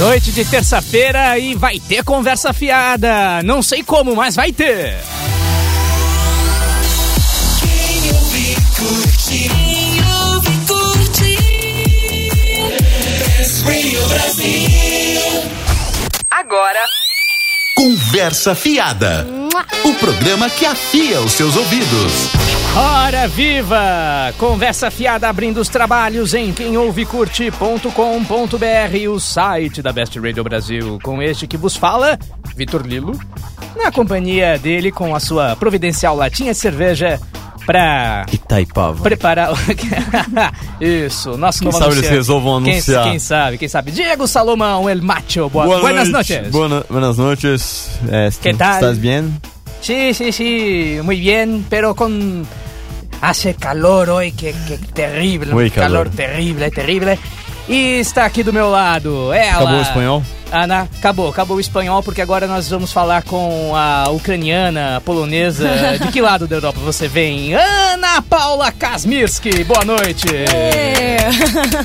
Noite de terça-feira e vai ter conversa fiada. Não sei como, mas vai ter. Quem. Quem Brasil. Agora, Conversa Fiada. O programa que afia os seus ouvidos. Hora viva! Conversa fiada abrindo os trabalhos em quemouvecurte.com.br, o site da Best Radio Brasil. Com este que vos fala, Vitor Lilo, na companhia dele com a sua providencial latinha de cerveja pra Itaipava. preparar. Isso, nosso Quem novo sabe eles anunciante. resolvam Quem- anunciar. Quem, sabe, quem sabe. Diego Salomão, el macho. Boa, buenas noite. noches. Buena- buenas noches. Eh, ¿Qué tal? ¿Estás bien? Sí, sí, sí, muy bien, pero con... Hace calor hoy, que, que terrible, calor. calor. terrible, terrible. E está aqui do meu lado, ela... Acabou o espanhol? Ana, acabou, acabou o espanhol, porque agora nós vamos falar com a ucraniana, a polonesa. De que lado da Europa você vem? Ana Paula Kasmirski, boa noite.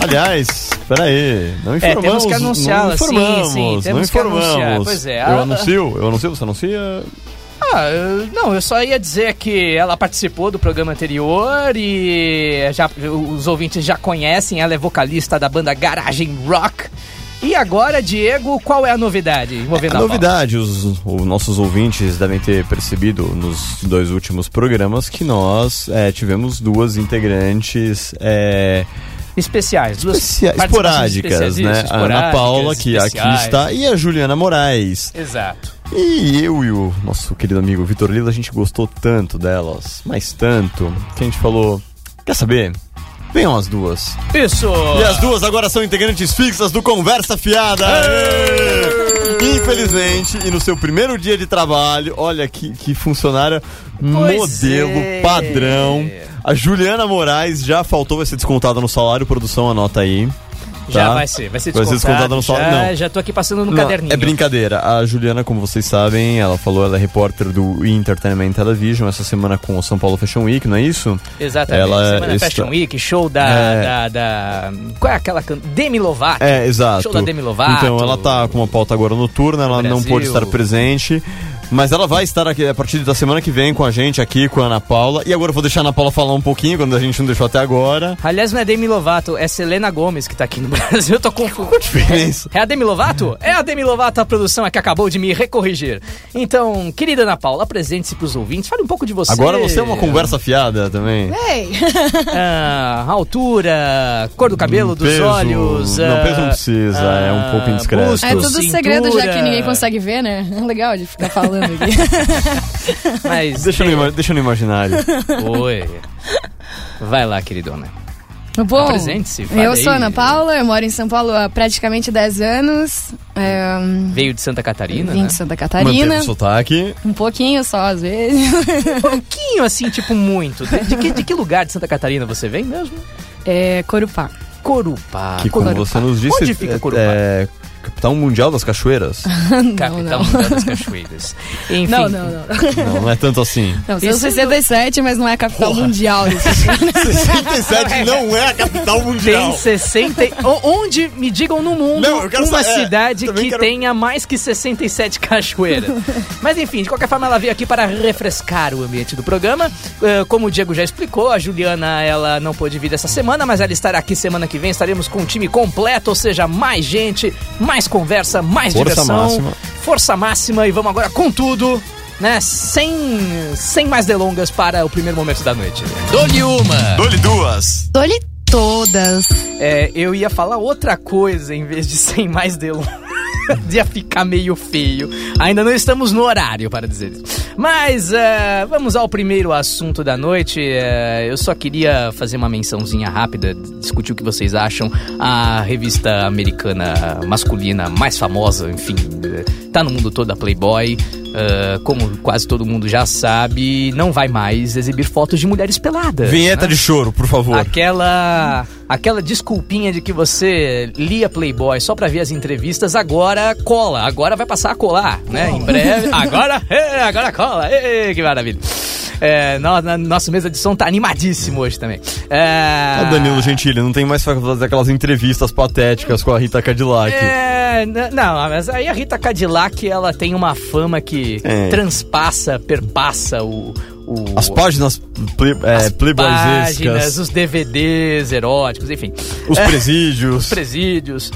Aliás, peraí. Não É, informamos. temos que anunciá-la, não sim, informamos, sim, temos não que anunciar. informamos. Pois é, Eu a- anuncio? Eu anuncio? Você anuncia? Ah, eu- não, eu só ia dizer que ela participou do programa anterior e já, os ouvintes já conhecem, ela é vocalista da banda Garagem Rock. E agora, Diego, qual é a novidade envolvendo A a novidade, os, os nossos ouvintes devem ter percebido nos dois últimos programas que nós eh, tivemos duas integrantes Paula? Especiais, duas especia- esporádicas, especiais, né? isso, A Ana esporádicas, Paula, que aqui especiais. está, e a Juliana Moraes. Exato. E eu e o nosso querido amigo Vitor Lila, a gente gostou tanto delas, mas tanto, que a gente falou: quer saber? Venham as duas. Isso! E as duas agora são integrantes fixas do Conversa Fiada. Aê! Infelizmente, e no seu primeiro dia de trabalho, olha que, que funcionária Pois modelo, é. padrão. A Juliana Moraes já faltou, vai ser descontada no salário, produção, anota aí. Já tá? vai ser, vai ser Vai ser descontado. descontado no já, salário. Não. já tô aqui passando no Não, caderninho. É brincadeira. A Juliana, como vocês sabem, ela falou, ela é repórter do Entertainment Television essa semana com o São Paulo Fashion Week, não é isso? Exatamente. Ela Semana está- Fashion Week, show da, É. da, da- Qual é aquela can... Demi Lovato. É, exato. Show da Demi Lovato. Então, ela tá com uma pauta agora noturna, ela não pôde estar presente. Mas ela vai estar aqui a partir da semana que vem com a gente aqui, com a Ana Paula. E agora eu vou deixar a Ana Paula falar um pouquinho, quando a gente não deixou até agora. Aliás, não é Demi Lovato, é Selena Gomes que tá aqui no Brasil. Eu tô confuso. Qual a diferença? É a Demi Lovato? É a Demi Lovato, a produção é que acabou de me recorrigir. Então, querida Ana Paula, apresente-se pros ouvintes. Fale um pouco de você. Agora você é uma conversa fiada também. Ei, Ah, altura, cor do cabelo, dos Peso. olhos. Não, ah, peso não precisa, é um pouco indiscreto. busto, é tudo cintura. segredo já que ninguém consegue ver, né? É legal de ficar falando aqui. Mas Deixa no, ima- deixa no imaginário. Oi. Vai lá, queridona. Bom, eu sou. Ana Paula, eu moro em São Paulo há praticamente 10 anos. É, Veio de Santa Catarina, vim né? de Santa Manteve Catarina. o sotaque. Um pouquinho só, às vezes. Um pouquinho, assim, tipo muito. De, de que, de que lugar de Santa Catarina você vem mesmo? É, Corupá. Corupá. Que como Corupá. você nos disse, Onde fica é- Corupá? é capital mundial das cachoeiras. Capital não. Mundial das Cachoeiras. Enfim, Não, não, não. não, não é tanto assim. Não, Isso 67, mas não é a capital mundial disso. 67 não é a capital Tem 60. e- o- Onde, me digam no mundo, Não, eu quero uma saber- é, cidade também que quero- tenha mais que 67 cachoeiras. Mas enfim, de qualquer forma, ela veio aqui para refrescar o ambiente do programa. Eh, Como o Diego já explicou, a Juliana ela não pôde vir essa semana, mas ela estará aqui semana que vem. Estaremos com um time completo, ou seja, mais gente, mais conversa, mais Força diversão. máxima. Força máxima e vamos agora com tudo. Né, sem, sem mais delongas para o primeiro momento da noite. Dou-lhe uma! Dole duas. Dou-lhe todas. É, eu ia falar outra coisa em vez de sem mais delongas. ia ficar meio feio. Ainda não estamos no horário para dizer isso. Mas é, vamos ao primeiro assunto da noite. É, eu só queria fazer uma mençãozinha rápida, discutir o que vocês acham. A revista americana masculina mais famosa, enfim, é, tá no mundo todo a Playboy. É, como quase todo mundo já sabe, não vai mais exibir fotos de mulheres peladas. Vinheta né? de choro, por favor. Aquela aquela desculpinha de que você lia Playboy só pra ver as entrevistas, agora cola. Agora vai passar a colar, né? Em breve. Agora, agora cola. Que maravilha. É, no, na, nossa mesa de som tá animadíssimo hoje também. É, O Danilo Gentili não tem mais fazer aquelas entrevistas patéticas com a Rita Cadillac. É, não, mas aí a Rita Cadillac, ela tem uma fama que É. transpassa, perpassa o... o As páginas ple, é, os DVDs eróticos, enfim. os É. presídios. presídios.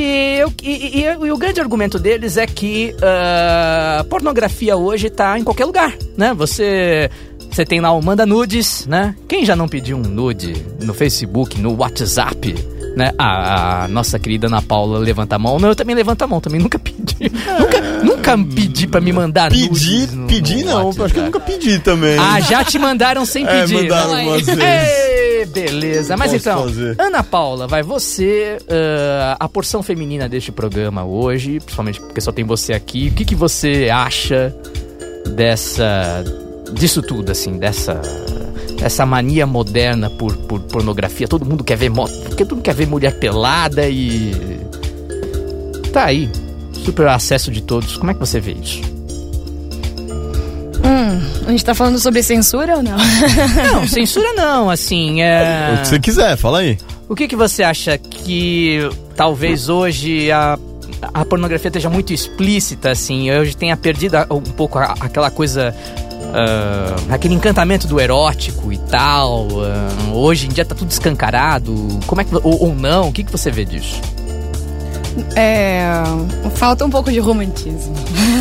E, e- e- e o grande argumento deles é que a pornografia hoje tá em qualquer lugar, né? Você, você tem lá o Manda Nudes, né? Quem já não pediu um nude no Facebook, no WhatsApp, né? A, a nossa querida Ana Paula levanta a mão. Não, eu também levanto a mão, também nunca pedi. nunca, nunca pedi pra me mandar Pedir, nudes no- pedir no não, WhatsApp. acho que eu nunca pedi também. Ah, já te mandaram sem É, pedir. mandaram né? umas vezes. Ei, beleza. Mas Posso então, fazer. Ana Paula, vai você, ah, a porção feminina deste programa hoje, principalmente porque só tem você aqui. O que, que você acha dessa, disso tudo, assim, dessa, essa mania moderna por, por pornografia? Todo mundo quer ver, mo- porque todo mundo quer ver mulher pelada e tá aí, super acesso de todos. Como é que você vê isso? Hum, a gente tá falando sobre censura ou não? Não, censura não, assim, é... O que você quiser, fala aí. O que, que você acha que talvez hoje a, a pornografia esteja muito explícita, assim, hoje tenha perdido um pouco a- aquela coisa. Ah, aquele encantamento do erótico e tal. ah, hoje em dia tá tudo escancarado. Como é que. Ou, ou não? O que, que você vê disso? É. Falta um pouco de romantismo.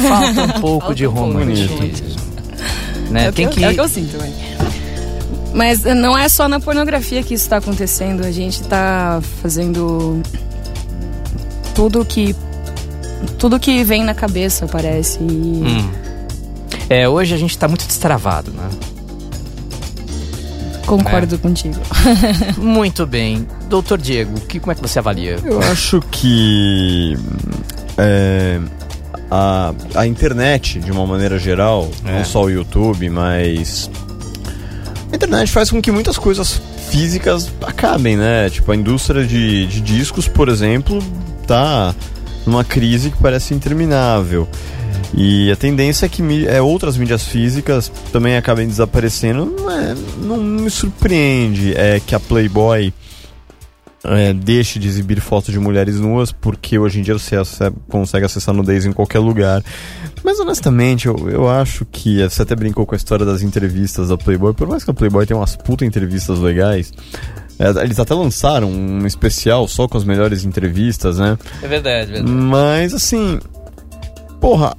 Falta um pouco Falta de um romantismo. Né? É, Tem que, eu- é o que eu sinto, velho. Mas eh, não é só na pornografia que isso tá acontecendo. A gente tá fazendo tudo que. Tudo que vem na cabeça, parece. E Hum. É, hoje a gente tá muito destravado, né? concordo É. contigo. Muito bem. Doutor Diego, que, como é que você avalia? Eu acho que é, a, a internet, de uma maneira geral, É. não só o YouTube, mas a internet faz com que muitas coisas físicas acabem, né? Tipo, a indústria de, de discos, por exemplo, tá numa crise que parece interminável. E a tendência é que é, outras mídias físicas também acabem desaparecendo. Não, é- não me surpreende é que a Playboy é, deixe de exibir fotos de mulheres nuas, porque hoje em dia você consegue acessar nudez em qualquer lugar. Mas honestamente, eu, eu acho que você até brincou com a história das entrevistas da Playboy, por mais que a Playboy tenha umas puta entrevistas legais. é, eles até lançaram um especial só com as melhores entrevistas, né? É verdade, verdade. Mas assim, porra,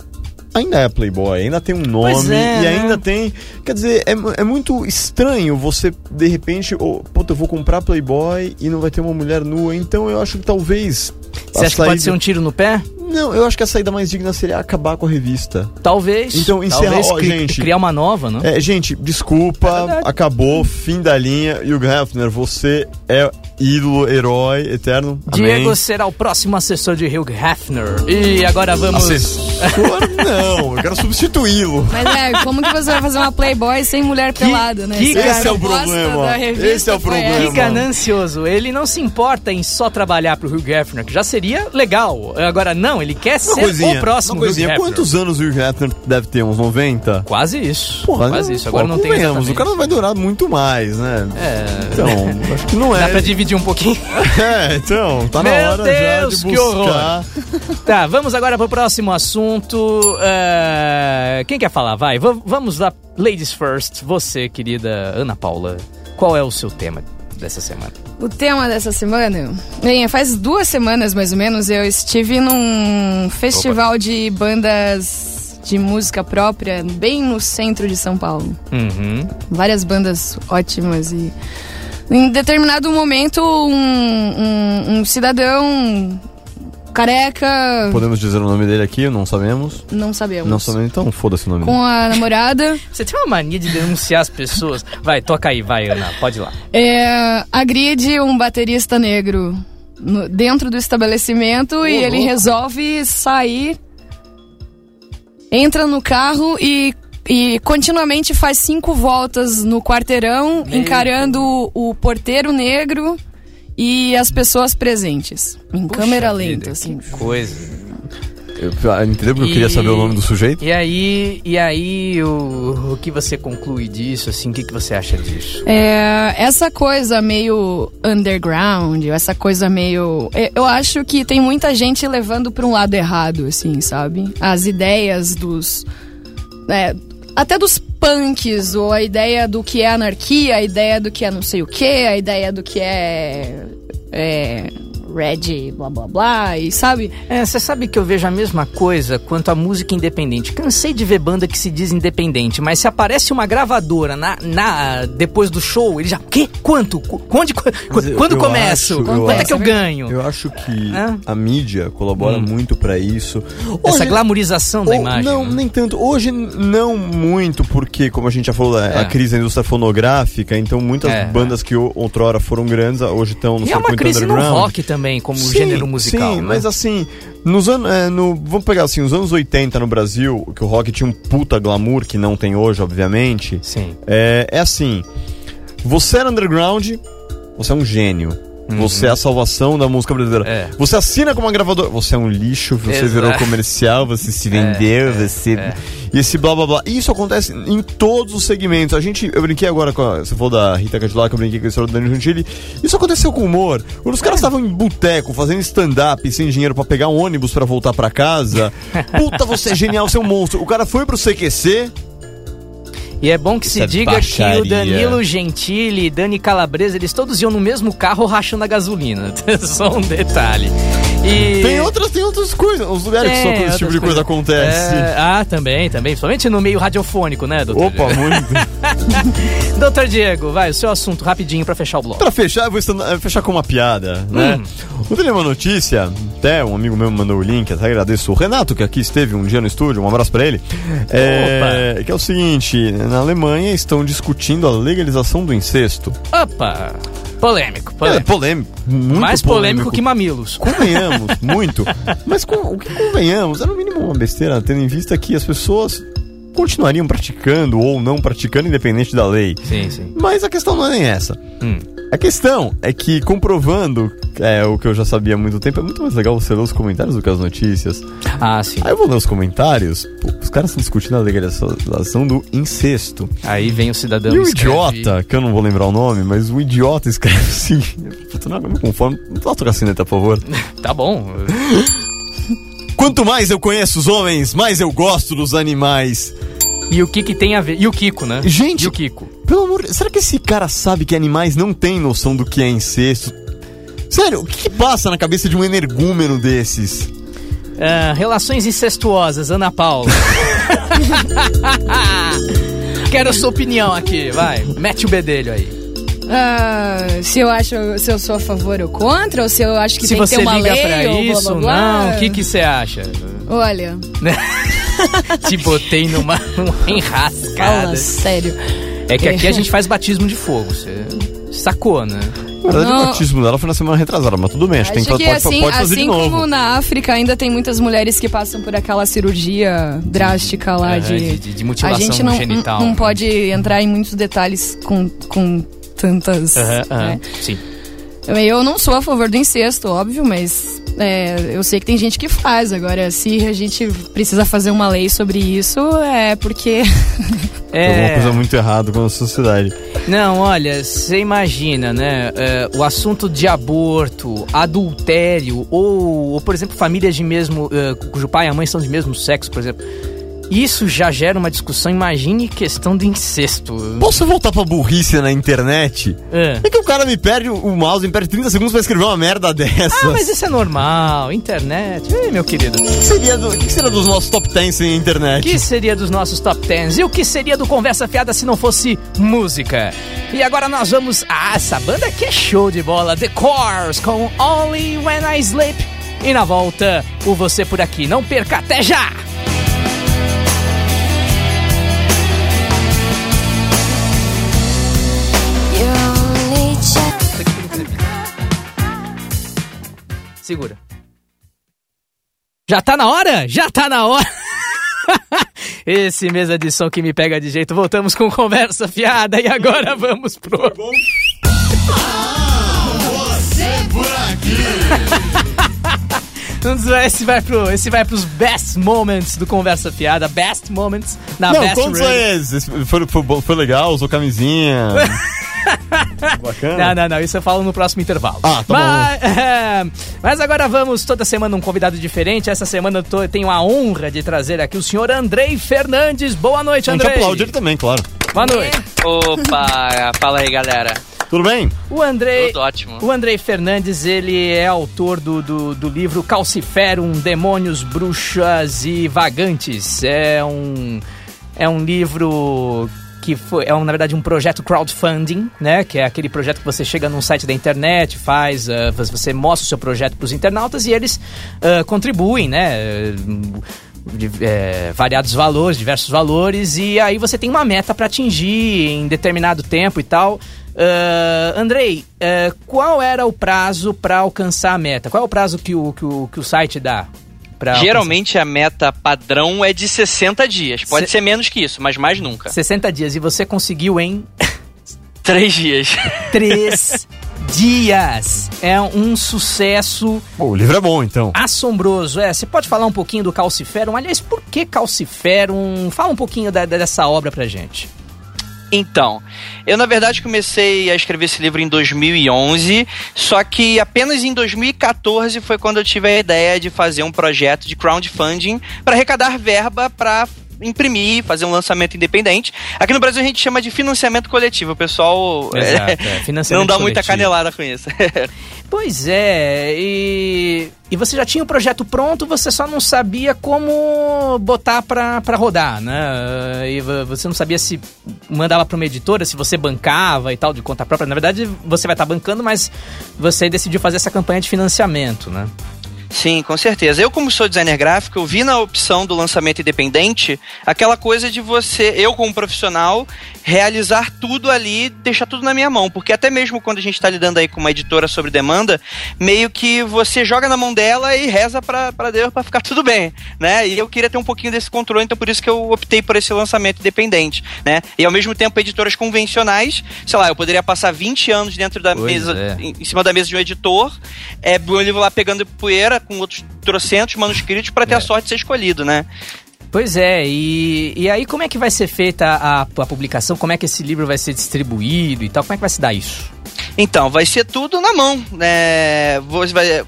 ainda é Playboy, ainda tem um nome é, e né? ainda tem. Quer dizer, é, é muito estranho você, de repente, oh, puta, eu vou comprar Playboy e não vai ter uma mulher nua. Então eu acho que talvez. Você acha que pode ser um tiro no pé? Não, eu acho que a saída mais digna seria acabar com a revista. Talvez. Então, encerra- Talvez ó, cri- gente. criar uma nova, né? É, gente, desculpa, É acabou, fim da linha. Hugh Hefner, você é ídolo, herói eterno. Diego Amém. será o próximo assessor de Hugh Hefner. E agora vamos. Assessor, não, eu quero substituí-lo. Mas é, como que você vai fazer uma Playboy sem mulher pelada, né? que esse é o problema. Esse é o problema. essa. Que ganancioso. Ele não se importa em só trabalhar pro Hugh Hefner, que já seria legal. Agora, não, ele quer ser coisinha, o próximo coisinha. Quantos anos o Hefner deve ter? Uns 90? Quase isso. Porra, Quase isso. Agora Pô, não tem exatamente. O cara não vai durar muito mais, né? É. Então, acho que não é. Dá pra dividir um pouquinho? É, então, tá na Meu hora Deus, já que de buscar. Tá, vamos agora pro próximo assunto. É, Quem quer falar? Vai, v- vamos lá. Ladies first. Você, querida Ana Paula, qual é o seu tema dessa semana? O tema dessa semana, bem, faz duas semanas mais ou menos, eu estive num festival de bandas de música própria, bem no centro de São Paulo. Uhum. Várias bandas ótimas e em determinado momento um, um- um cidadão careca, Podemos dizer o nome dele aqui, não sabemos. não sabemos, Não sabemos, então foda-se o nome com a namorada, Você tem uma mania de denunciar as pessoas. Vai, toca aí, vai, Ana, pode ir lá. é, agride um baterista negro no- dentro do estabelecimento e ele resolve sair, entra no carro e, e continuamente faz cinco voltas no quarteirão, encarando o, o porteiro negro e as pessoas presentes. Em Puxa câmera vida, lenta, assim. Que coisa. Eu- ah, Entendeu porque eu queria saber o nome do sujeito? E aí, e aí o, o que você conclui disso, assim, o que, que você acha disso? É, essa coisa meio underground, essa coisa meio. é, Eu acho que tem muita gente levando pra um lado errado, assim, sabe? As ideias dos. é, até dos punks, ou a ideia do que é anarquia, a ideia do que é não sei o que, a ideia do que é. É. Red, blá blá blá, e sabe? É, você sabe que eu vejo a mesma coisa quanto a música independente. Cansei de ver banda que se diz independente, mas se aparece uma gravadora na, na depois do show, ele já. Quê? Quanto? Qu- Onde, qu- Mas eu- quando eu começo? acho- eu Quanto é acho- que eu ganho? Eu acho que Hã? a mídia colabora muito pra isso. Essa Hoje- glamorização da Ou- imagem. Não, né? nem tanto. Hoje não muito, porque, como a gente já falou, a, É. a crise da indústria fonográfica, então muitas É. bandas que outrora foram grandes, hoje estão no E é uma circuito crise no underground. rock também, como Sim, gênero musical. Sim, né? mas assim, nos anos. é, no, vamos pegar assim, os anos 80 no Brasil, que o rock tinha um puta glamour que não tem hoje, obviamente. Sim. É, é assim: você era underground, você é um gênio. Você é a salvação da música brasileira. Uhum. É. Você assina com uma gravadora. Você é um lixo, você Exato. virou comercial, você se vendeu, você. é. E esse blá blá blá. E isso acontece em todos os segmentos. A gente. Eu brinquei agora com a. Você falou da Rita Cadillac, eu brinquei com a história do Dani Gentili. Isso aconteceu com humor. Quando os É. caras estavam em boteco, fazendo stand-up, sem dinheiro pra pegar um ônibus pra voltar pra casa. Puta, você é genial, você é um monstro. O cara foi pro CQC. E é bom que se é diga que baixaria. o Danilo Gentili e Dani Calabresa, eles todos iam no mesmo carro rachando a gasolina. Só um detalhe. E... Tem outras, tem outras coisas. Os lugares que só Tem esse tipo de coisa coisas. acontece. É, ah, também, também. Principalmente no meio radiofônico, né, doutor? Opa, muito. Doutor Diego, vai, o seu assunto rapidinho pra fechar o bloco. Pra fechar, eu vou eh, fechar com uma piada, né? Hum. Ontem uma notícia, até um amigo meu me mandou o link, até agradeço. O Renato, que aqui esteve um dia no estúdio, um abraço pra ele. É, que é o seguinte: na Alemanha estão discutindo a legalização do incesto. Opa! Polêmico, É polêmico. polêmico, muito Mais polêmico, que mamilos. Convenhamos, muito. Mas com, o que convenhamos, é no mínimo uma besteira, tendo em vista que as pessoas continuariam praticando ou não praticando, independente da lei. Sim, sim. Mas a questão não é nem essa. Hum. A questão é que, comprovando é, o que eu já sabia há muito tempo, é muito mais legal você ler os comentários do que as notícias. Ah, sim. Aí eu vou ler os comentários, pô, os caras estão discutindo a legalização do incesto. Aí vem o cidadão e o escreve- idiota, que eu não vou lembrar o nome, mas o idiota escreve assim. Puta, não me conforme. Não toca a sineta, por favor. Tá bom. Quanto mais eu conheço os homens, mais eu gosto dos animais. E o que que tem a ver? E o Kiko, né? Gente- E o Kiko? Pelo amor será que esse cara sabe que animais não têm noção do que é incesto? Sério, o que, que passa na cabeça de um energúmeno desses? Ah, relações incestuosas, Ana Paula. Quero a sua opinião aqui, vai. Mete o bedelho aí. Ah, se eu acho, se eu sou a favor ou contra, ou se eu acho que Se tem que você ter uma liga lei pra ou blá, isso blá, ou blá. não, o que que você acha? Olha, Te botei numa, numa fala enrascada. sério. É que aqui a gente faz batismo de fogo, você sacou, né? Na verdade, Não. o batismo dela foi na semana retrasada, mas tudo bem, acho, tem que pode, assim, pode fazer assim de novo. como na África ainda tem muitas mulheres que passam por aquela cirurgia drástica lá Aham, de, de- de- de mutilação a gente não, genital, não né? pode entrar em muitos detalhes com, com tantas. Né? Sim. Eu não sou a favor do incesto, óbvio, mas é, eu sei que tem gente que faz. Agora, se a gente precisa fazer uma lei sobre isso, é porque. Tem alguma coisa muito errada com a sociedade. Não, olha, você imagina, né? é, o assunto de aborto, adultério, ou, ou, por exemplo, famílias de mesmo. é, cujo pai e a mãe são de mesmo sexo, por exemplo. Isso já gera uma discussão, imagine questão do incesto. Posso voltar pra burrice na internet? É. É que o cara me perde o o mouse, me perde 30 segundos pra escrever uma merda dessa. Ah, mas isso é normal, internet. Ei, meu querido. O que seria, do, o que seria dos nossos top 10 sem O internet? que seria dos nossos top 10? E o que seria do Conversa Fiada se não fosse música? E agora nós vamos. Ah, essa banda aqui é show de bola. The Cores com Only When I Sleep. E na volta, o Você por Aqui. Não perca, até já! Segura. Já tá na hora? Já tá na hora! Esse mesa de som que me pega de jeito. Voltamos com conversa fiada e agora vamos pro. Esse vai, pro, esse vai pros best moments do Conversa Fiada. Best moments na Não, Best Radio. é esse? Foi, foi, foi legal, usou camisinha. Bacana. Não, não, não, isso eu falo no próximo intervalo. Ah, tá mas, é, mas agora vamos toda semana um convidado diferente. Essa semana eu tô- eu tenho a honra de trazer aqui o senhor Andrei Fernandes. Boa noite, A gente Andrei. aplaude ele também, claro. Boa noite. Opa, fala aí galera. Tudo bem? O Andrei. Tudo ótimo. O Andrei Fernandes, ele é autor do, do, do livro Calciferum, Demônios, Bruxas e Vagantes. É um, é um livro que foi, é na verdade um projeto crowdfunding, né? Que é aquele projeto que você chega num site da internet, faz, ah, você mostra o seu projeto para os internautas e eles ah, contribuem, né? de é, variados valores, diversos valores, e aí você tem uma meta para atingir em determinado tempo e tal. Ah, Andrei, ah, qual era o prazo para alcançar a meta? Qual é o prazo que o, que o, que o site dá? Pra Geralmente a meta padrão é de 60 dias. Pode Se- ser menos que isso, mas mais nunca. alcançar? 60 dias, e você conseguiu em Três dias. três dias. É um sucesso Pô, o livro é bom, então. assombroso. É, você pode falar um pouquinho do Calciferum? Aliás, por que Calciferum? Fala um pouquinho da- dessa obra pra gente. Então, eu na verdade comecei a escrever esse livro em 2011, só que apenas em 2014 foi quando eu tive a ideia de fazer um projeto de crowdfunding para arrecadar verba para imprimir, fazer um lançamento independente. Aqui no Brasil a gente chama de financiamento coletivo, o pessoal Exato, é, é, financiamento não dá muita coletivo. canelada com isso. Pois é, e, e você já tinha o projeto pronto, você só não sabia como botar pra, pra rodar, né? E vo- você não sabia se mandava pra uma editora, se você bancava e tal, de conta própria. Na verdade, você vai estar bancando, mas você decidiu fazer essa campanha de financiamento, né? Sim, com certeza. Eu, como sou designer gráfico, eu vi na opção do lançamento independente aquela coisa de você, eu como profissional, realizar tudo ali, deixar tudo na minha mão. Porque até mesmo quando a gente está lidando aí com uma editora sobre demanda, meio que você joga na mão dela e reza pra Deus pra ficar tudo bem, né? E eu queria ter um pouquinho desse controle, então por isso que eu optei por esse lançamento independente, né? E ao mesmo tempo, editoras convencionais, sei lá, eu poderia passar 20 anos dentro da Pois mesa, é. em em cima da mesa de um editor, é, o livro lá pegando poeira com outros trocentos manuscritos para ter É. a sorte de ser escolhido, né? Pois é, e, e aí como é que vai ser feita a, a publicação? Como é que esse livro vai ser distribuído e tal? Como é que vai se dar isso? Então, vai ser tudo na mão, né?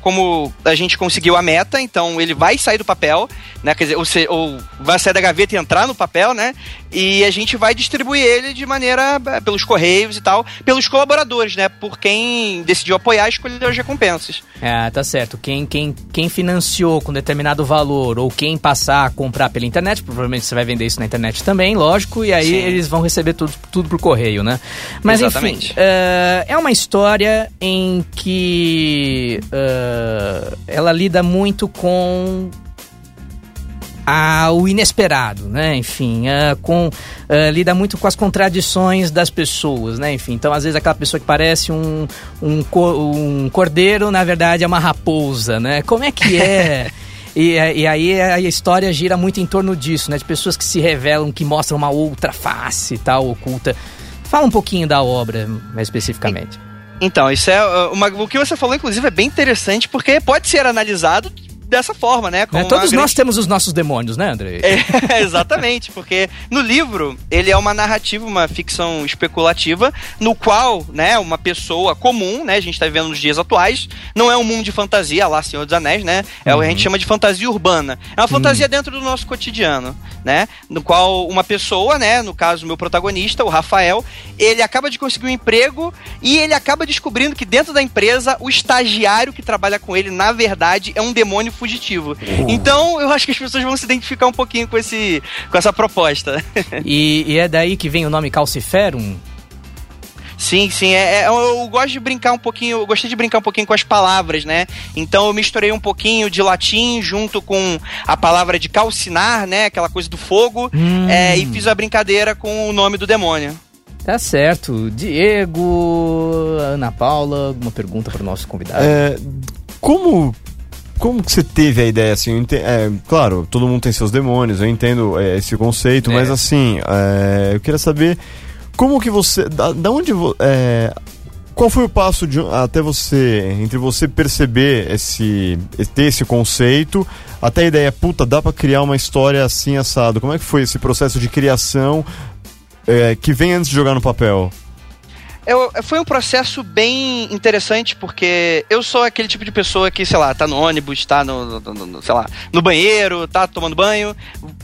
Como a gente conseguiu a meta, então ele vai sair do papel, né? Quer dizer, ou, se- ou vai sair da gaveta e entrar no papel, né? E a gente vai distribuir ele de maneira eh, pelos correios e tal, pelos colaboradores, né? Por quem decidiu apoiar e escolher as recompensas. Ah, tá certo. Quem, quem, quem financiou com determinado valor ou quem passar a comprar pela internet, provavelmente você vai vender isso na internet também, lógico, e aí Sim. eles vão receber tudo, tudo por correio, né? Mas Exatamente. enfim, eh, é uma história em que eh, ela lida muito com a- o inesperado, né? Enfim, ah, com, ah, lida muito com as contradições das pessoas, né? Enfim, então às vezes aquela pessoa que parece um, um, um cordeiro, na verdade é uma raposa, né? Como é que é? E, e aí a história gira muito em torno disso, né? De pessoas que se revelam, que mostram uma outra face tal, oculta. Fala um pouquinho da obra, mais especificamente. Então, isso é uh, uma, o que você falou, inclusive, é bem interessante, porque pode ser analisado dessa forma, né? Uma Todos grande nós temos os nossos demônios, né, André? É, exatamente, porque no livro ele é uma narrativa, uma ficção especulativa, no qual, né, uma pessoa comum, né, a gente tá vivendo nos dias atuais, não é um mundo de fantasia, lá Senhor dos Anéis, né, é o que a gente chama de fantasia urbana. É uma fantasia dentro do nosso cotidiano, né, no qual uma pessoa, né, no caso o meu protagonista, o Rafael, ele acaba de conseguir um emprego e ele acaba descobrindo que dentro da empresa o estagiário que trabalha com ele, na verdade, é um demônio fugitivo. Então, eu acho que as pessoas vão se identificar um pouquinho com esse com essa proposta. E, e é daí que vem o nome Calciferum? Sim, sim, é, é- eu, eu gosto de brincar um pouquinho, eu gostei de brincar um pouquinho com as palavras, né? Então eu misturei um pouquinho de latim junto com a palavra de calcinar, né? Aquela coisa do fogo, Hum. é, e fiz a brincadeira com o nome do demônio. Tá certo. Diego, Ana Paula, alguma pergunta para o nosso convidado? É, como como que você teve a ideia assim? Ente- é, claro, todo mundo tem seus demônios, eu entendo é, esse conceito, É. mas assim, é, eu queria saber como que você, da, da onde é, qual foi o passo de, até você, entre você perceber esse, ter esse conceito, até a ideia, puta, dá pra criar uma história assim assado? Como é que foi esse processo de criação é, que vem antes de jogar no papel? Eu, foi um processo bem interessante, porque eu sou aquele tipo de pessoa que, sei lá, tá no ônibus, tá no, no- no- sei lá, no banheiro, tá tomando banho,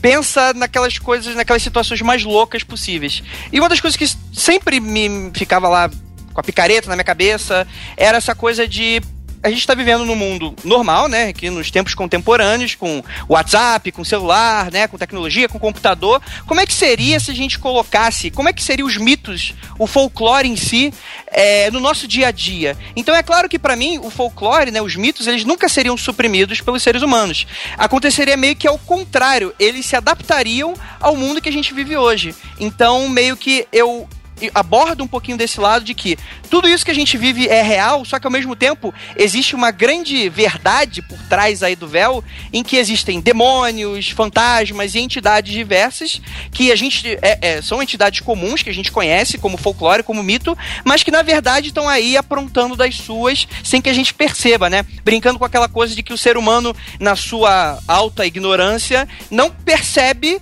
pensa naquelas coisas, naquelas situações mais loucas possíveis. E uma das coisas que sempre me ficava lá com a picareta na minha cabeça era essa coisa de a gente está vivendo num mundo normal, né? Aqui nos tempos contemporâneos, com WhatsApp, com celular, né? Com tecnologia, com computador. Como é que seria se a gente colocasse? Como é que seriam os mitos, o folclore em si, é, no nosso dia a dia? Então é claro que para mim o folclore, né? Os mitos, eles nunca seriam suprimidos pelos seres humanos. Aconteceria meio que ao contrário. Eles se adaptariam ao mundo que a gente vive hoje. Então meio que eu aborda um pouquinho desse lado de que tudo isso que a gente vive é real, só que ao mesmo tempo existe uma grande verdade por trás aí do véu, em que existem demônios, fantasmas e entidades diversas que a gente é, é, são entidades comuns que a gente conhece como folclore, como mito, mas que na verdade estão aí aprontando das suas sem que a gente perceba, né? Brincando com aquela coisa de que o ser humano na sua alta ignorância não percebe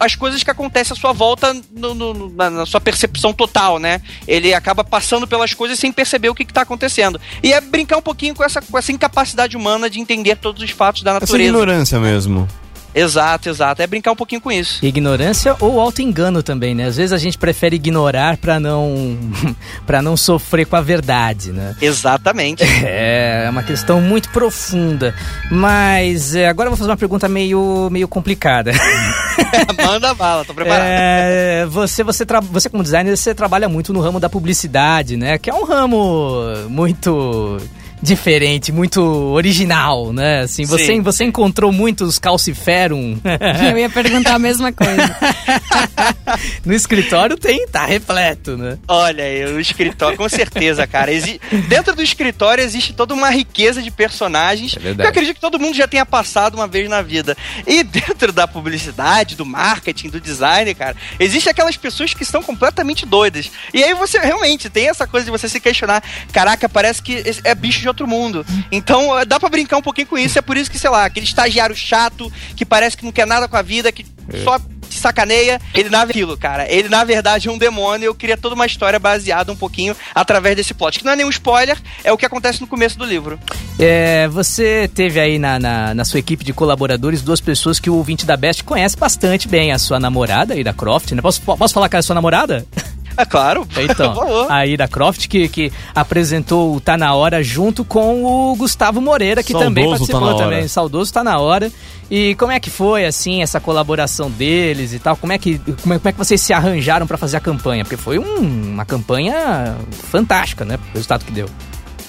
as coisas que acontecem à sua volta no- no- na, na sua percepção total, né? Ele acaba passando pelas coisas sem perceber o que está acontecendo. E é brincar um pouquinho com essa, com essa incapacidade humana de entender todos os fatos da Essa natureza. ignorância mesmo. Exato, exato. É brincar um pouquinho com isso. Ignorância ou auto-engano também, né? Às vezes a gente prefere ignorar pra não para não sofrer com a verdade, né? Exatamente. É uma questão muito profunda. Mas é, agora eu vou fazer uma pergunta meio, meio complicada. Manda bala, tô preparado. É, você, você, você, como designer, você trabalha muito no ramo da publicidade, né? Que é um ramo muito diferente, muito original, né? Assim, você, Sim. você encontrou muitos calciferum Eu ia perguntar a mesma coisa. no escritório, tem, tá repleto, né? Olha, o escritório, com certeza, cara. Exi- Dentro do escritório existe toda uma riqueza de personagens É que eu acredito que todo mundo já tenha passado uma vez na vida. E dentro da publicidade, do marketing, do design, cara, existe aquelas pessoas que estão completamente doidas. E aí você realmente tem essa coisa de você se questionar: caraca, parece que é bicho de outro mundo. Então eh, dá pra brincar um pouquinho com isso. É por isso que, sei lá, aquele estagiário chato que parece que não quer nada com a vida, que só te sacaneia, ele na aquilo, cara. Ele na verdade é um demônio. Eu queria toda uma história baseada um pouquinho através desse plot. Que não é nenhum spoiler, é o que acontece no começo do livro. É, você teve aí na, na, na sua equipe de colaboradores duas pessoas que o ouvinte da Best conhece bastante bem. A sua namorada, aí da Croft, né? Posso, posso falar que é a sua namorada? É claro. Então, a Ida Croft, que, que apresentou o Tá Na Hora junto com o Gustavo Moreira, que Saudoso também Tá participou Na Hora. também. Saudoso Tá Na Hora. E como é que foi, assim, essa colaboração deles e tal? Como é que, como é, como é que vocês se arranjaram pra fazer a campanha? Porque foi um- uma campanha fantástica, né? O resultado que deu.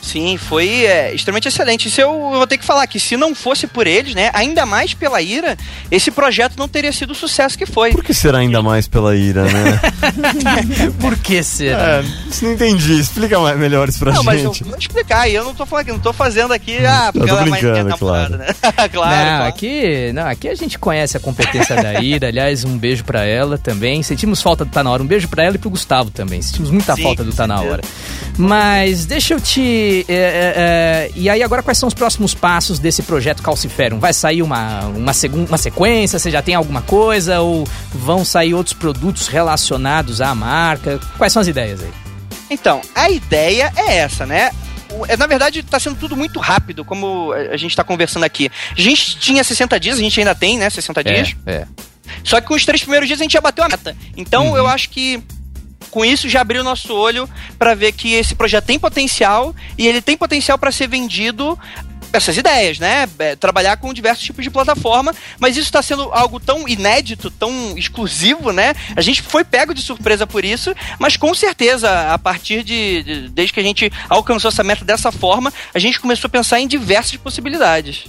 Sim, foi é, extremamente excelente. Isso eu vou ter que falar que se não fosse por eles, né, ainda mais pela ira, esse projeto não teria sido o sucesso que foi. Por que será ainda mais pela ira, né? Por que será? é, isso não entendi. Explica mais melhor isso pra Não, mas eu gente. vou explicar, e eu não tô falando, não tô fazendo aqui, ah, porque ela é mais minha brincando, namorada, né? claro, não, claro. aqui, não, aqui a gente conhece a competência da Ira. Aliás, um beijo pra ela também. Sentimos falta do Tá Na Hora. Um beijo pra ela e pro Gustavo também. Sentimos muita Sim, falta do Tá Na. Hora. Mas deixa eu te. é, é, é, e aí, agora quais são os próximos passos desse projeto Calciferum? Vai sair uma, uma, uma sequência? Você já tem alguma coisa? Ou vão sair outros produtos relacionados à marca? Quais são as ideias aí? Então, a ideia é essa, né? É, Na verdade, tá sendo tudo muito rápido, como a a gente tá conversando aqui. A gente tinha 60 dias, a gente ainda tem, né? 60 dias. é. Só que com os três primeiros dias a gente já bateu a meta. Então eu acho que com isso já abriu o nosso olho pra ver que esse projeto tem potencial e ele tem potencial pra ser vendido essas ideias, né? É, trabalhar com diversos tipos de plataforma, mas isso está sendo algo tão inédito, tão exclusivo, né? A gente foi pego de surpresa por isso, mas com certeza, a partir de, de- desde que a gente alcançou essa meta dessa forma, a gente começou a pensar em diversas possibilidades.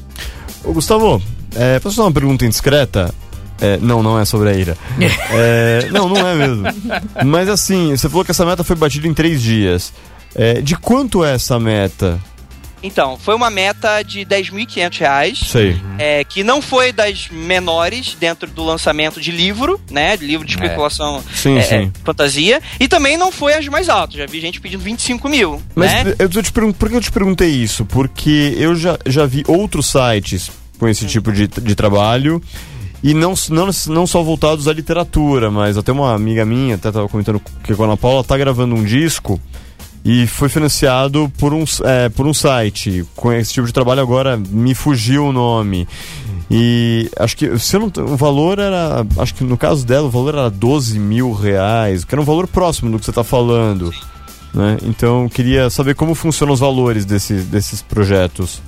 Ô, Gustavo, é, posso fazer uma pergunta indiscreta? É, não, não é sobre a ira. É, não, não é mesmo. Mas assim, você falou que essa meta foi batida em três dias. É, de quanto é essa meta? Então, foi uma meta de 10.500 reais. Sei. É, que não foi das menores dentro do lançamento de livro, né? De livro de especulação Sim, é, sim. fantasia. E também não foi as mais altas. Já vi gente pedindo 25 mil. Mas né? eu, te pergun- por que eu te perguntei isso? Porque eu já, já vi outros sites com esse tipo de, de trabalho. E não, não, não só voltados à literatura, mas até uma amiga minha, até estava comentando que com a Ana Paula, tá gravando um disco e foi financiado por um, é, por um site. Com esse tipo de trabalho agora me fugiu o nome. E acho que se não, o valor era. Acho que no caso dela o valor era 12 mil reais, que era um valor próximo do que você está falando. Né? Então queria saber como funcionam os valores desses, desses projetos.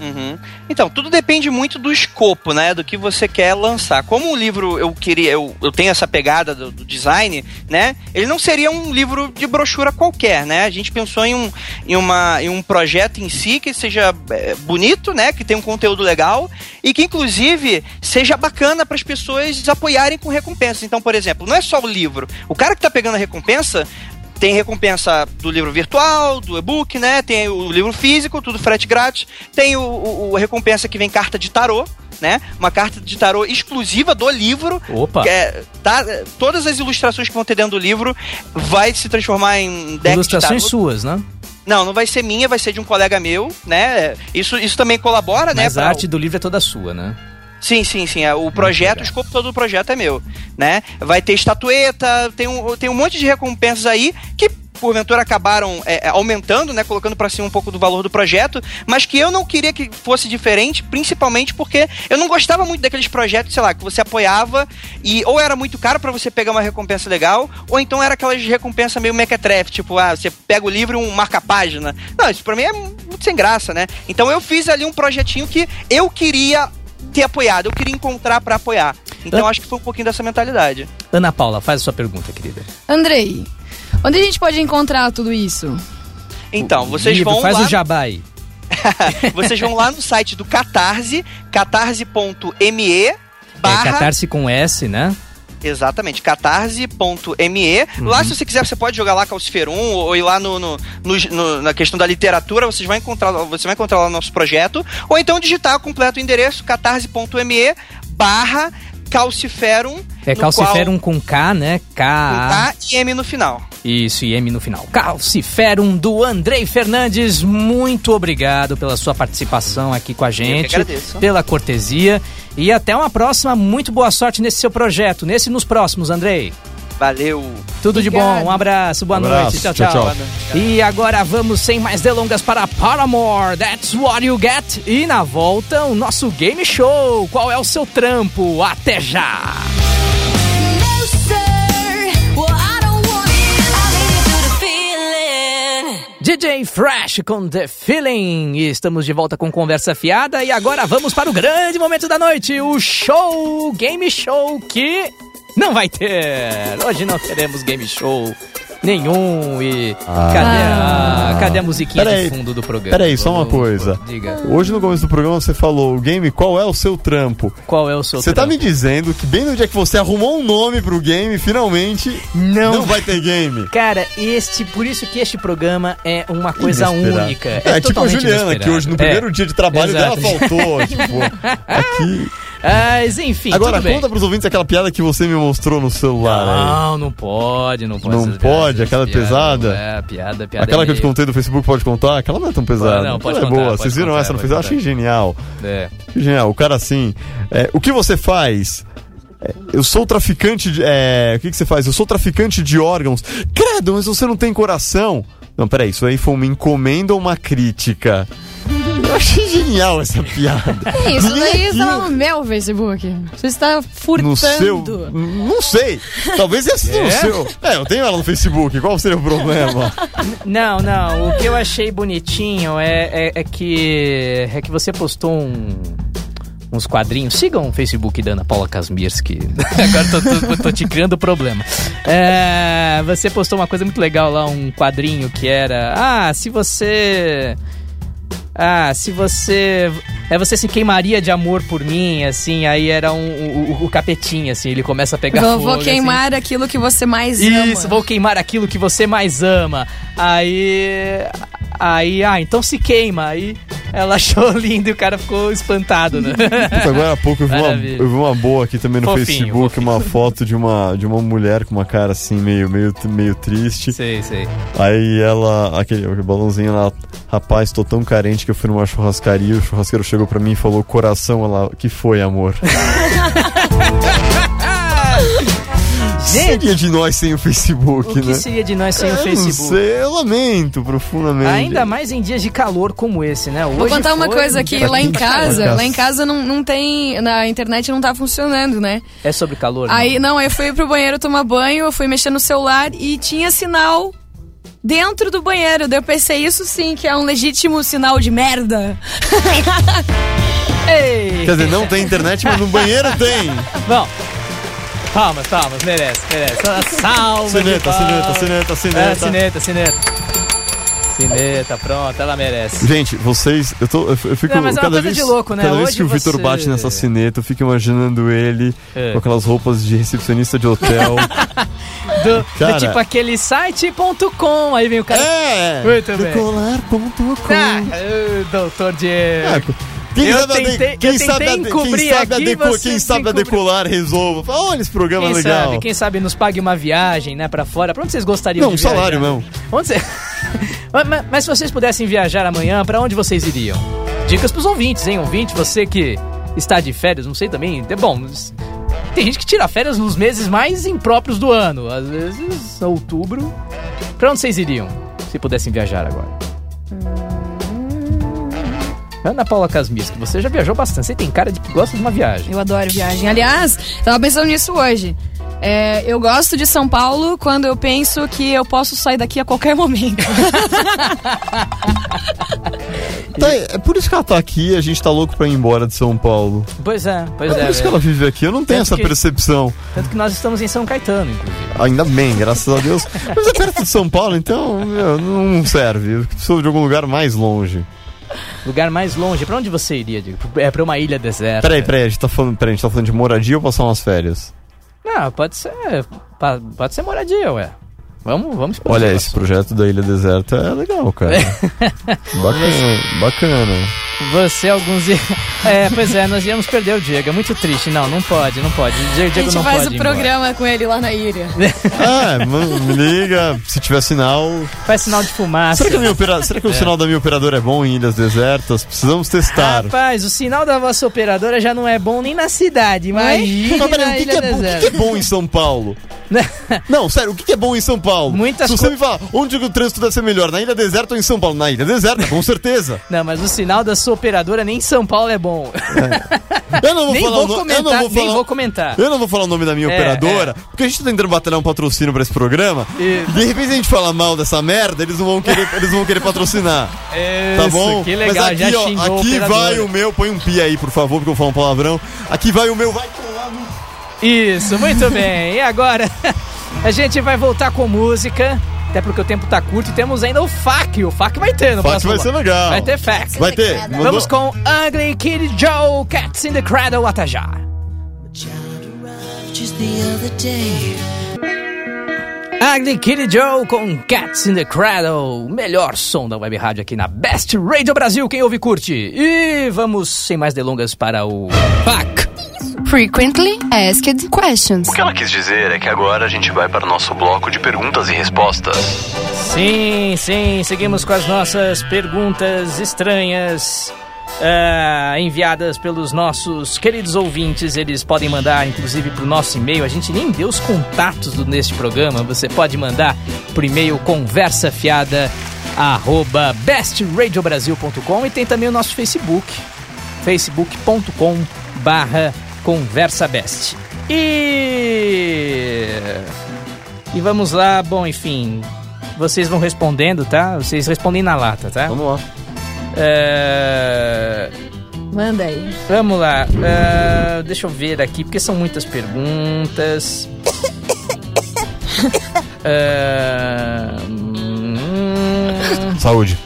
Uhum. Então, tudo depende muito do escopo, né? Do que você quer lançar. Como o livro eu queria, eu, eu tenho essa pegada do, do design, né? Ele não seria um livro de brochura qualquer, né? A gente pensou em um, em uma, em um projeto em si que seja é, bonito, né? Que tenha um conteúdo legal e que, inclusive, seja bacana para as pessoas apoiarem com recompensas. Então, por exemplo, não é só o livro. O cara que tá pegando a recompensa tem recompensa do livro virtual, do e-book, né? Tem o livro físico, tudo frete grátis. Tem o, o- a recompensa que vem carta de tarô, né? Uma carta de tarô exclusiva do livro. Opa. É, tá, todas as ilustrações que vão ter dentro do livro vai se transformar em deck Ilustrações de tarô. suas, né? Não, não vai ser minha, vai ser de um colega meu, né? Isso, isso também colabora, né? Mas a pra- arte do livro é toda sua, né? Sim, sim, sim. é, O projeto, o escopo todo do projeto é meu, né? Vai ter estatueta, tem um, tem um monte de recompensas aí que porventura acabaram é, é, aumentando, né, colocando pra cima um pouco do valor do projeto, mas que eu não queria que fosse diferente, principalmente porque eu não gostava muito daqueles projetos, sei lá, que você apoiava e ou era muito caro pra você pegar uma recompensa legal, ou então era aquelas recompensas meio mequetrefe, tipo, ah, você pega o livro e um marca-página. Não, isso pra mim é muito sem graça, né? Então eu fiz ali um projetinho que eu queria ter apoiado, eu queria encontrar pra apoiar. Então Ah. acho que foi um pouquinho dessa mentalidade. Ana Paula, faz a sua pergunta, querida. Andrei, onde a gente pode encontrar tudo isso? Então, vocês Livro, vão faz lá, o jabá aí. vocês vão lá no site do Catarse, catarse.me É catarse com S, né? Exatamente, catarse.me. Uhum. Lá, se você quiser, você pode jogar lá Calciferum ou, ou ir lá no, no- no- na questão da literatura, vocês vai encontrar, você vai encontrar lá o nosso projeto. Ou então digitar o completo endereço catarse.me barra calciferum. É calciferum com K, né? qual- K. com K e M no final. Isso, e M no final. Calciferum do Andrei Fernandes, muito obrigado pela sua participação aqui com a gente. agradeço. Pela cortesia. E até uma próxima. Muito boa sorte nesse seu projeto, nesse e nos próximos, Andrei. Valeu! Tudo de Obrigado. bom, um abraço, boa Abraço, noite. Tchau, tchau, tchau. tchau. E agora vamos sem mais delongas para Paramore, That's What You Get. E na volta, o nosso game show. Qual é o seu trampo? Até já! DJ Fresh com The Feeling. E estamos de volta com conversa fiada. E agora vamos para o grande momento da noite: o show, game show que não vai ter. Hoje não teremos game show nenhum. E Ah. cadê, a, cadê a musiquinha Peraí, de fundo do programa? peraí, só uma coisa. Diga, Hoje no começo do programa você falou, o game, qual é o seu trampo? qual é o seu Você tá trampo? me dizendo que bem no dia que você arrumou um nome pro game, finalmente Não. não vai ter game. Cara, este, por isso que este programa é uma coisa Inesperado. única. É, tipo a Juliana, que inesperado. hoje no É. primeiro dia de trabalho Exato. dela faltou. tipo, aqui. Mas enfim, Agora conta pros ouvintes aquela piada que você me mostrou no celular aí. Não, não pode, não pode. Não pode? Aquela piada, pesada? É, piada, piada. Aquela que eu te contei do Facebook, pode contar? Aquela não é tão pesada. não, pode Aquela é contar, boa. pode Vocês viram contar, essa no pode Facebook? Eu achei genial. É. Genial. O cara assim. é, o que você faz? É, Eu sou traficante de. é, o que, que você faz? Eu sou traficante de órgãos. Credo, mas você não tem coração. Não, peraí, isso aí foi uma encomenda ou uma crítica? Eu achei genial essa piada. É isso Ninguém daí aqui está no meu Facebook. Você está furtando. no seu. Não sei. Talvez esse seja É? no seu. É, eu tenho ela no Facebook. Qual seria o problema? Não, não. O que eu achei bonitinho é, é, é que é que você postou um- uns quadrinhos. Sigam o Facebook da Ana Paula Kasmirski. Agora tô, tô- tô te criando problema. É, você postou uma coisa muito legal lá, um quadrinho que era: Ah, se você Ah, se você. É você se queimaria de amor por mim, assim, aí era um, o, o, o capetinha, assim, ele começa a pegar Vou, fogo. vou assim. queimar aquilo que você mais Isso, ama. vou queimar aquilo que você mais ama. Aí. Aí, ah, então se queima. Aí ela achou lindo e o cara ficou espantado, né? Puta, agora há pouco eu vi, uma, eu vi uma boa aqui também no Fofinho, Facebook, uma foto de uma, de uma mulher com uma cara assim meio, meio, meio triste. sei, sei. Aí ela, aquele, aquele balãozinho lá, rapaz, tô tão carente que eu fui numa churrascaria, o churrasqueiro chegou pra mim e falou, coração, ela, que foi, amor? Gente, Seria de nós sem o Facebook, o que né? seria de nós sem o Eu Facebook? Não sei, eu lamento profundamente. Ainda mais em dias de calor como esse, né? Vou Hoje contar uma coisa aqui, lá em casa, lá em casa não, não tem, na internet não tá funcionando, né? É sobre calor, né? Aí, não, eu fui pro banheiro tomar banho, eu fui mexer no celular e tinha sinal dentro do banheiro. Daí eu pensei, isso sim que é um legítimo sinal de merda. Ei! Quer dizer, não tem internet, mas no banheiro tem. Bom, palmas, palmas, merece, merece. Salve! Sineta, sineta, sineta, É, sineta. sineta, sineta. Sineta, pronto, ela merece. Gente, vocês, eu, tô, eu, fico Não, mas é uma cada coisa vez, de louco, né? cada vez Hoje que o Vitor você- bate nessa sineta, eu fico imaginando ele É. com aquelas roupas de recepcionista de hotel. Do, do Cara. tipo aquele site.com, aí vem o cara. é! Muito bem. Decolar.com. Ah, ô, doutor Diego. Quem Eu sabe, a tentei- quem eu sabe, a quem sabe, a deco- quem sabe a decolar resolva. Olha esse programa Quem legal. sabe, quem sabe nos pague uma viagem, né, pra fora. Pra onde vocês gostariam Não, de um salário viajar? mesmo. Onde você... mas, mas- se vocês pudessem viajar amanhã, pra onde vocês iriam? Dicas pros ouvintes, hein? Ouvinte, você que está de férias, não sei também. É bom, tem gente que tira férias nos meses mais impróprios do ano. Às vezes, outubro. Pra onde vocês iriam, se pudessem viajar agora? Ana Paula Casmisco, você já viajou bastante. Você tem cara de que gosta de uma viagem. Eu adoro viagem. Aliás, tava pensando nisso hoje. É, eu gosto de São Paulo quando eu penso que eu posso sair daqui a qualquer momento. Tá, é por isso que ela tá aqui e a gente tá louco pra ir embora de São Paulo. Pois é, pois É é. por isso que é. ela vive aqui. Eu não tenho Tanto essa que- percepção. Tanto que nós estamos em São Caetano, inclusive. Ainda bem, graças a Deus. Mas é perto de São Paulo, então meu, não serve. Eu preciso de algum lugar mais longe. Lugar mais longe. Pra onde você iria, Diego? É pra uma ilha deserta. Peraí, peraí, a gente tá falando, peraí, a gente tá falando de moradia ou passar umas férias? Não, pode ser. Pode ser moradia, ué. Vamos, vamos Olha, esse projeto da Ilha Deserta é legal, cara. bacana, bacana. Você, alguns. É, pois é, nós íamos perder o Diego. É muito triste. Não, não pode, não pode. O Diego, A Diego gente não faz pode. o programa com ele lá na ilha. Ah, liga, se tiver sinal. Faz sinal de fumaça. Será que, a minha opera... Será que o sinal da minha operadora é bom em ilhas desertas? Precisamos testar. Rapaz, o sinal da vossa operadora já não é bom nem na cidade. Imagina Mas peraí, na o que, que é bom, o que que é bom em São Paulo? Não, sério, o que é bom em São Paulo? Muitas Se você co- me falar, onde o trânsito deve ser melhor? Na Ilha Deserta ou em São Paulo? Na Ilha Deserta, com certeza. Não, mas o sinal da sua operadora nem em São Paulo é bom. Eu não vou nem falar vou o no- eu comentar, não vou falar- vou comentar. Eu não vou falar o nome da minha É, operadora, porque a gente tá tentando batalhar um patrocínio pra esse programa. E- De repente a gente fala mal dessa merda, eles não vão querer, eles vão querer patrocinar. Tá Isso, bom? Que legal, Mas aqui, já ó, aqui vai o meu, põe um pi aí, por favor, porque eu falar um palavrão. Aqui vai o meu, vai colar no Isso, muito bem. E agora a gente vai voltar com música. Até porque o tempo tá curto e temos ainda o FAQ. O FAQ vai ter no FAQ próximo vai ser legal. Vai ter FAQ. Vai ter. Mandou- Vamos com Ugly Kid Joe, Cats in the Cradle, other day. Ugly Kid Joe com Cats in the Cradle. Melhor som da web rádio aqui na Best Radio Brasil. Quem ouve, curte. E vamos, sem mais delongas, para o FAQ. Frequently Asked Questions. O que ela quis dizer é que agora a gente vai para o nosso bloco de perguntas e respostas. Sim, sim, seguimos com as nossas perguntas estranhas ah, enviadas pelos nossos queridos ouvintes. Eles podem mandar, inclusive, para o nosso e-mail. A gente nem deu os contatos do, neste programa. Você pode mandar por e-mail conversafiada arroba bestradiobrasil.com e tem também o nosso Facebook, facebook.com barra conversabest. E... E vamos lá, bom, enfim, vocês vão respondendo, tá? Vocês respondem na lata, tá? Vamos lá. É, Manda aí. Vamos lá. é, Deixa eu ver aqui, porque são muitas perguntas. É, hum, Saúde.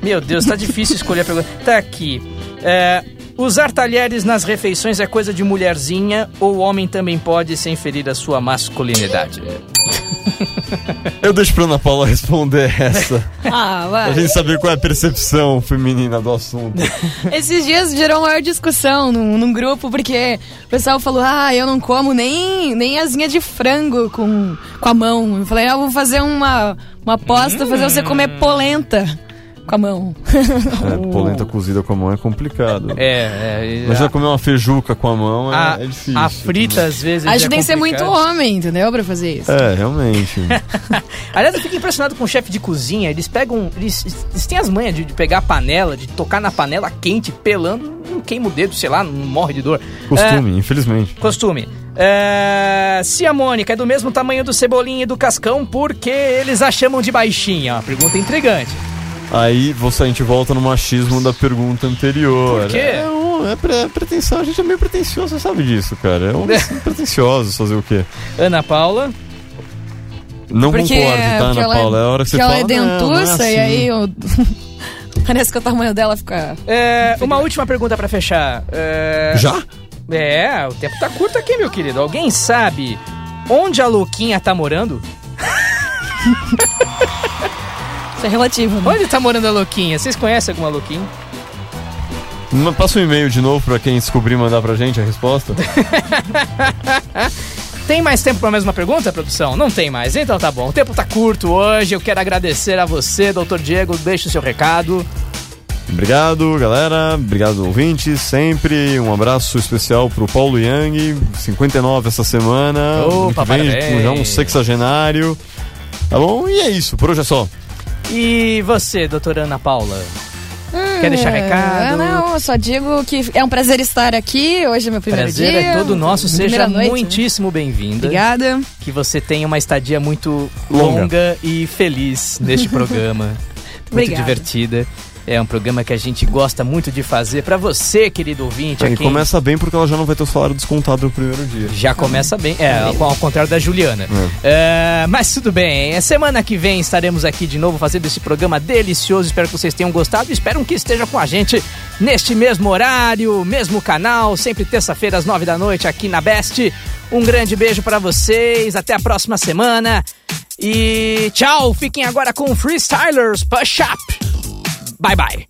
Meu Deus, tá difícil escolher a pergunta. Tá aqui. É, usar talheres nas refeições é coisa de mulherzinha ou o homem também pode sem ferir a sua masculinidade? Eu deixo pra Ana Paula responder essa. Ah, Pra vai. gente saber qual é a percepção feminina do assunto. Esses dias gerou uma maior discussão num, num grupo, porque o pessoal falou: Ah, eu não como nem, nem asinha de frango com, com a mão. Eu falei: Ah, eu vou fazer uma, uma aposta, fazer você comer polenta com a mão. É, polenta cozida com a mão é complicado. É, é. Mas a, já comer uma feijuca com a mão é, a, é difícil. a frita às vezes. Acho é que tem que ser muito homem, entendeu? Pra fazer isso. É, realmente. Aliás, eu fico impressionado com o chefe de cozinha. Eles pegam. Eles, eles têm as manhas de, de pegar a panela, de tocar na panela quente, pelando, não queima o dedo, sei lá, não morre de dor. Costume, infelizmente. É, costume. É, se a Mônica é do mesmo tamanho do Cebolinha e do Cascão, por que eles a chamam de baixinha? Uma pergunta intrigante. Aí você, a gente volta no machismo da pergunta anterior. Por quê? É, um- é pre- é pretensão, a gente é meio pretencioso, você sabe disso, cara. É um pretenciosos fazer o quê? Ana Paula. Não Porque, concordo, tá, Ana ela, Paula? É a hora que você porque ela fala. é "Não, não é dentuça assim." e aí eu... Parece que o tamanho dela fica. É, uma última pergunta pra fechar. É, Já? É, o tempo tá curto aqui, meu querido. Alguém sabe onde a Louquinha tá morando? Isso é relativo, né? Onde tá morando a Louquinha? Vocês conhecem alguma Louquinha? Passa um e-mail de novo pra quem descobrir mandar pra gente a resposta. Tem mais tempo pra mais uma pergunta, produção? Não tem mais. Então tá bom. O tempo tá curto hoje. Eu quero agradecer a você, doutor Diego. Deixe o seu recado. Obrigado, galera. Obrigado, ouvintes. Sempre um abraço especial pro Paulo Yang, 59 essa semana. Opa, vem, parabéns. já um sexagenário. Tá bom? E é isso, por hoje é só. E você, doutora Ana Paula? Quer deixar É, recado? Não, eu só digo que é um prazer estar aqui. Hoje é meu primeiro Prazer dia. é todo nosso. Seja noite, né? muitíssimo bem-vinda. Obrigada. Que você tenha uma estadia muito Longa. longa, e feliz neste programa. muito Obrigada. divertida. É um programa que a gente gosta muito de fazer pra você, querido ouvinte. E quem começa bem porque ela já não vai ter o salário descontado no primeiro dia. Já começa bem, é, ao, ao contrário da Juliana. É, mas tudo bem, É, semana que vem estaremos aqui de novo fazendo esse programa delicioso. Espero que vocês tenham gostado. Espero que estejam com a gente neste mesmo horário, mesmo canal, sempre terça-feira às nove da noite aqui na Best. Um grande beijo pra vocês, até a próxima semana. E tchau, fiquem agora com Freestylers Push Up. Bye bye.